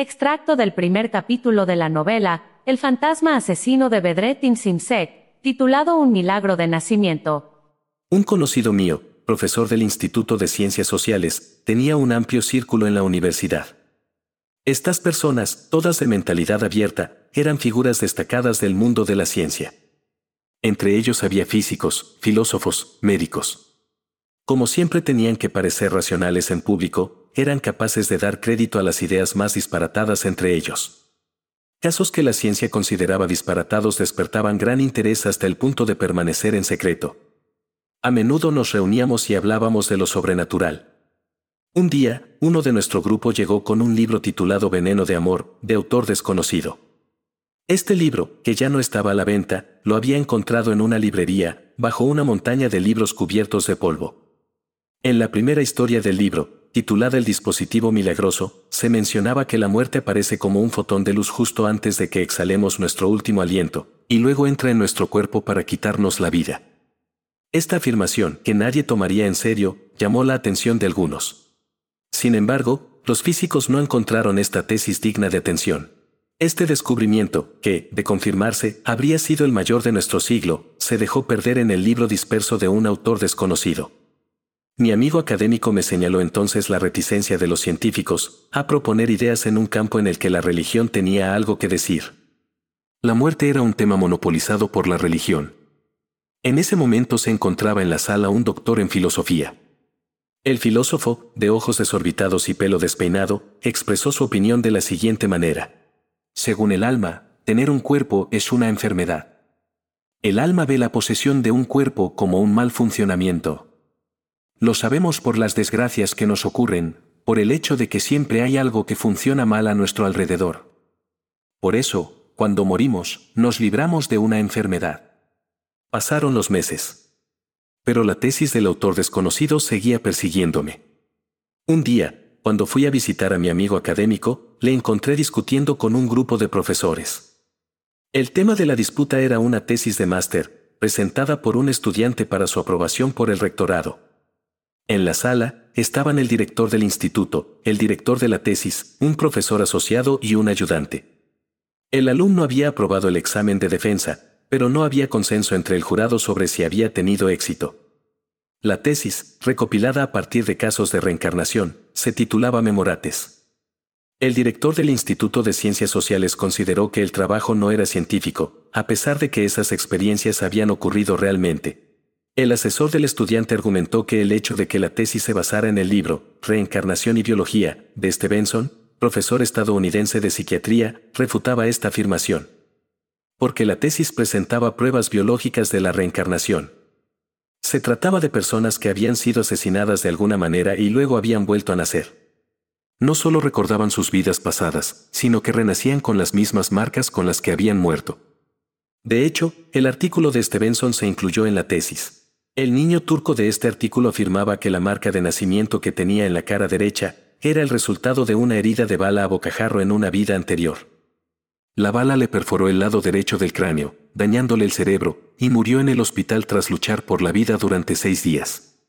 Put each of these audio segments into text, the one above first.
Extracto del primer capítulo de la novela El fantasma asesino de Bedrettin Simsek, titulado Un milagro de nacimiento. Un conocido mío, profesor del Instituto de Ciencias Sociales, tenía un amplio círculo en la universidad. Estas personas, todas de mentalidad abierta, eran figuras destacadas del mundo de la ciencia. Entre ellos había físicos, filósofos, médicos. Como siempre tenían que parecer racionales en público, eran capaces de dar crédito a las ideas más disparatadas entre ellos. Casos que la ciencia consideraba disparatados despertaban gran interés hasta el punto de permanecer en secreto. A menudo nos reuníamos y hablábamos de lo sobrenatural. Un día, uno de nuestro grupo llegó con un libro titulado Veneno de Amor, de autor desconocido. Este libro, que ya no estaba a la venta, lo había encontrado en una librería, bajo una montaña de libros cubiertos de polvo. En la primera historia del libro, titulada El dispositivo milagroso, se mencionaba que la muerte aparece como un fotón de luz justo antes de que exhalemos nuestro último aliento, y luego entra en nuestro cuerpo para quitarnos la vida. Esta afirmación, que nadie tomaría en serio, llamó la atención de algunos. Sin embargo, los físicos no encontraron esta tesis digna de atención. Este descubrimiento, que, de confirmarse, habría sido el mayor de nuestro siglo, se dejó perder en el libro disperso de un autor desconocido. Mi amigo académico me señaló entonces la reticencia de los científicos a proponer ideas en un campo en el que la religión tenía algo que decir. La muerte era un tema monopolizado por la religión. En ese momento se encontraba en la sala un doctor en filosofía. El filósofo, de ojos desorbitados y pelo despeinado, expresó su opinión de la siguiente manera. Según el alma, tener un cuerpo es una enfermedad. El alma ve la posesión de un cuerpo como un mal funcionamiento. Lo sabemos por las desgracias que nos ocurren, por el hecho de que siempre hay algo que funciona mal a nuestro alrededor. Por eso, cuando morimos, nos libramos de una enfermedad. Pasaron los meses. Pero la tesis del autor desconocido seguía persiguiéndome. Un día, cuando fui a visitar a mi amigo académico, le encontré discutiendo con un grupo de profesores. El tema de la disputa era una tesis de máster, presentada por un estudiante para su aprobación por el rectorado. En la sala, estaban el director del instituto, el director de la tesis, un profesor asociado y un ayudante. El alumno había aprobado el examen de defensa, pero no había consenso entre el jurado sobre si había tenido éxito. La tesis, recopilada a partir de casos de reencarnación, se titulaba Memorates. El director del Instituto de Ciencias Sociales consideró que el trabajo no era científico, a pesar de que esas experiencias habían ocurrido realmente. El asesor del estudiante argumentó que el hecho de que la tesis se basara en el libro Reencarnación y Biología, de Stevenson, profesor estadounidense de psiquiatría, refutaba esta afirmación. Porque la tesis presentaba pruebas biológicas de la reencarnación. Se trataba de personas que habían sido asesinadas de alguna manera y luego habían vuelto a nacer. No solo recordaban sus vidas pasadas, sino que renacían con las mismas marcas con las que habían muerto. De hecho, el artículo de Stevenson se incluyó en la tesis. El niño turco de este artículo afirmaba que la marca de nacimiento que tenía en la cara derecha era el resultado de una herida de bala a bocajarro en una vida anterior. La bala le perforó el lado derecho del cráneo, dañándole el cerebro, y murió en el hospital tras luchar por la vida durante seis días.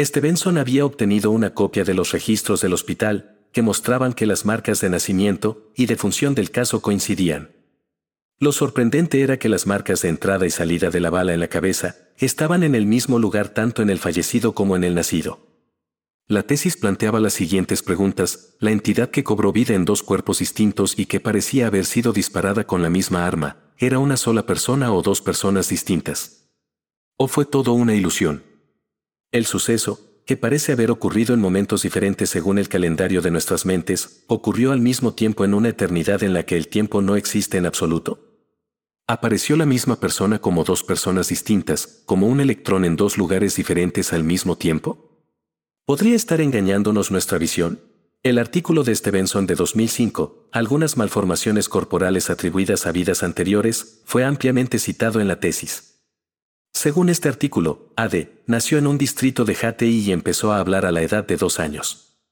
Stevenson había obtenido una copia de los registros del hospital, que mostraban que las marcas de nacimiento y de función del caso coincidían. Lo sorprendente era que las marcas de entrada y salida de la bala en la cabeza estaban en el mismo lugar tanto en el fallecido como en el nacido. La tesis planteaba las siguientes preguntas, la entidad que cobró vida en dos cuerpos distintos y que parecía haber sido disparada con la misma arma, ¿era una sola persona o dos personas distintas? ¿O fue todo una ilusión? El suceso, que parece haber ocurrido en momentos diferentes según el calendario de nuestras mentes, ocurrió al mismo tiempo en una eternidad en la que el tiempo no existe en absoluto? ¿Apareció la misma persona como dos personas distintas, como un electrón en dos lugares diferentes al mismo tiempo? ¿Podría estar engañándonos nuestra visión? El artículo de Stevenson de 2005, Algunas malformaciones corporales atribuidas a vidas anteriores, fue ampliamente citado en la tesis. Según este artículo, AD nació en un distrito de HTI y empezó a hablar a la edad de dos años.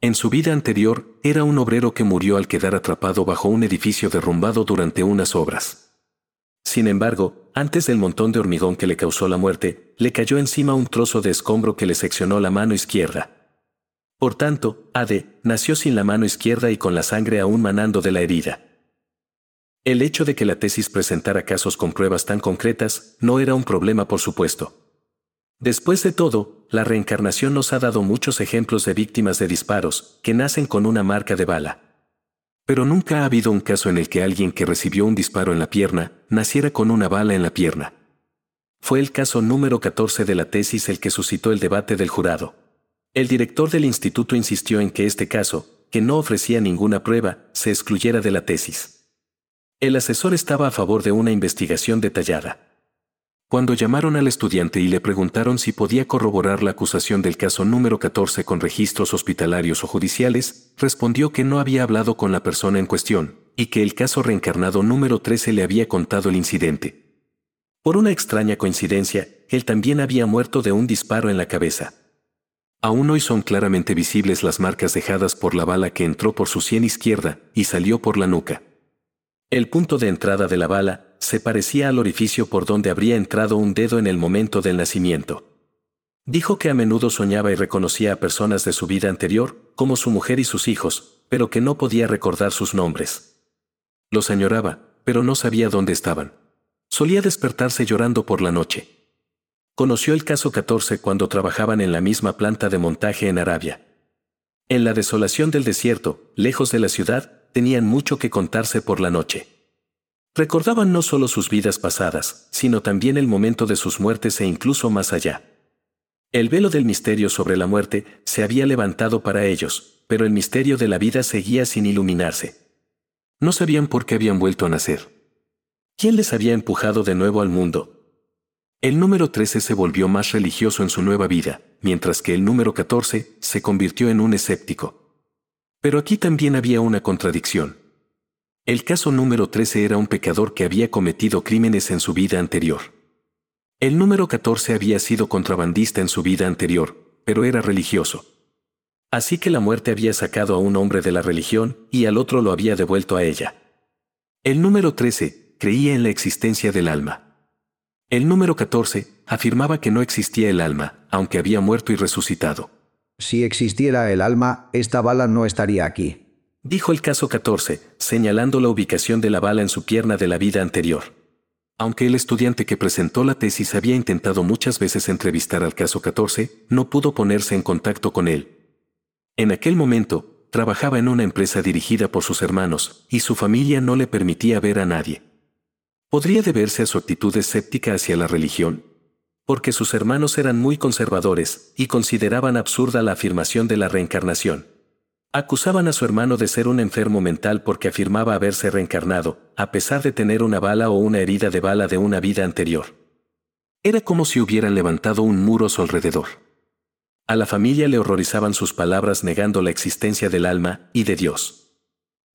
En su vida anterior, era un obrero que murió al quedar atrapado bajo un edificio derrumbado durante unas obras. Sin embargo, antes del montón de hormigón que le causó la muerte, le cayó encima un trozo de escombro que le seccionó la mano izquierda. Por tanto, Ade nació sin la mano izquierda y con la sangre aún manando de la herida. El hecho de que la tesis presentara casos con pruebas tan concretas no era un problema por supuesto. Después de todo, la reencarnación nos ha dado muchos ejemplos de víctimas de disparos que nacen con una marca de bala. Pero nunca ha habido un caso en el que alguien que recibió un disparo en la pierna naciera con una bala en la pierna. Fue el caso número 14 de la tesis el que suscitó el debate del jurado. El director del instituto insistió en que este caso, que no ofrecía ninguna prueba, se excluyera de la tesis. El asesor estaba a favor de una investigación detallada. Cuando llamaron al estudiante y le preguntaron si podía corroborar la acusación del caso número 14 con registros hospitalarios o judiciales, respondió que no había hablado con la persona en cuestión, y que el caso reencarnado número 13 le había contado el incidente. Por una extraña coincidencia, él también había muerto de un disparo en la cabeza. Aún hoy son claramente visibles las marcas dejadas por la bala que entró por su sien izquierda y salió por la nuca. El punto de entrada de la bala se parecía al orificio por donde habría entrado un dedo en el momento del nacimiento. Dijo que a menudo soñaba y reconocía a personas de su vida anterior, como su mujer y sus hijos, pero que no podía recordar sus nombres. Los añoraba, pero no sabía dónde estaban. Solía despertarse llorando por la noche. Conoció el caso 14 cuando trabajaban en la misma planta de montaje en Arabia. En la desolación del desierto, lejos de la ciudad, tenían mucho que contarse por la noche. Recordaban no solo sus vidas pasadas, sino también el momento de sus muertes e incluso más allá. El velo del misterio sobre la muerte se había levantado para ellos, pero el misterio de la vida seguía sin iluminarse. No sabían por qué habían vuelto a nacer. ¿Quién les había empujado de nuevo al mundo? El número 13 se volvió más religioso en su nueva vida, mientras que el número 14 se convirtió en un escéptico. Pero aquí también había una contradicción. El caso número 13 era un pecador que había cometido crímenes en su vida anterior. El número 14 había sido contrabandista en su vida anterior, pero era religioso. Así que la muerte había sacado a un hombre de la religión y al otro lo había devuelto a ella. El número 13 creía en la existencia del alma. El número 14 afirmaba que no existía el alma, aunque había muerto y resucitado. Si existiera el alma, esta bala no estaría aquí. Dijo el caso 14, señalando la ubicación de la bala en su pierna de la vida anterior. Aunque el estudiante que presentó la tesis había intentado muchas veces entrevistar al caso 14, no pudo ponerse en contacto con él. En aquel momento, trabajaba en una empresa dirigida por sus hermanos, y su familia no le permitía ver a nadie. ¿Podría deberse a su actitud escéptica hacia la religión? Porque sus hermanos eran muy conservadores y consideraban absurda la afirmación de la reencarnación. Acusaban a su hermano de ser un enfermo mental porque afirmaba haberse reencarnado, a pesar de tener una bala o una herida de bala de una vida anterior. Era como si hubieran levantado un muro a su alrededor. A la familia le horrorizaban sus palabras negando la existencia del alma y de Dios.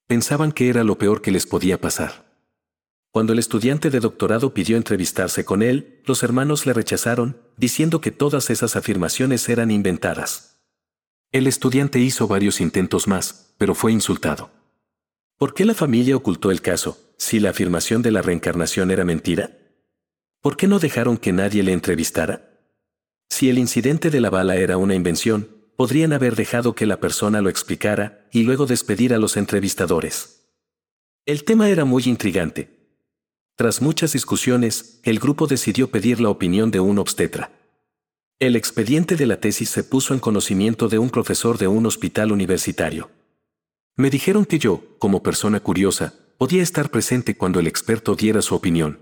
Pensaban que era lo peor que les podía pasar. Cuando el estudiante de doctorado pidió entrevistarse con él, los hermanos le rechazaron, diciendo que todas esas afirmaciones eran inventadas. El estudiante hizo varios intentos más, pero fue insultado. ¿Por qué la familia ocultó el caso, si la afirmación de la reencarnación era mentira? ¿Por qué no dejaron que nadie le entrevistara? Si el incidente de la bala era una invención, podrían haber dejado que la persona lo explicara y luego despedir a los entrevistadores. El tema era muy intrigante, tras muchas discusiones, el grupo decidió pedir la opinión de un obstetra. El expediente de la tesis se puso en conocimiento de un profesor de un hospital universitario. Me dijeron que yo, como persona curiosa, podía estar presente cuando el experto diera su opinión.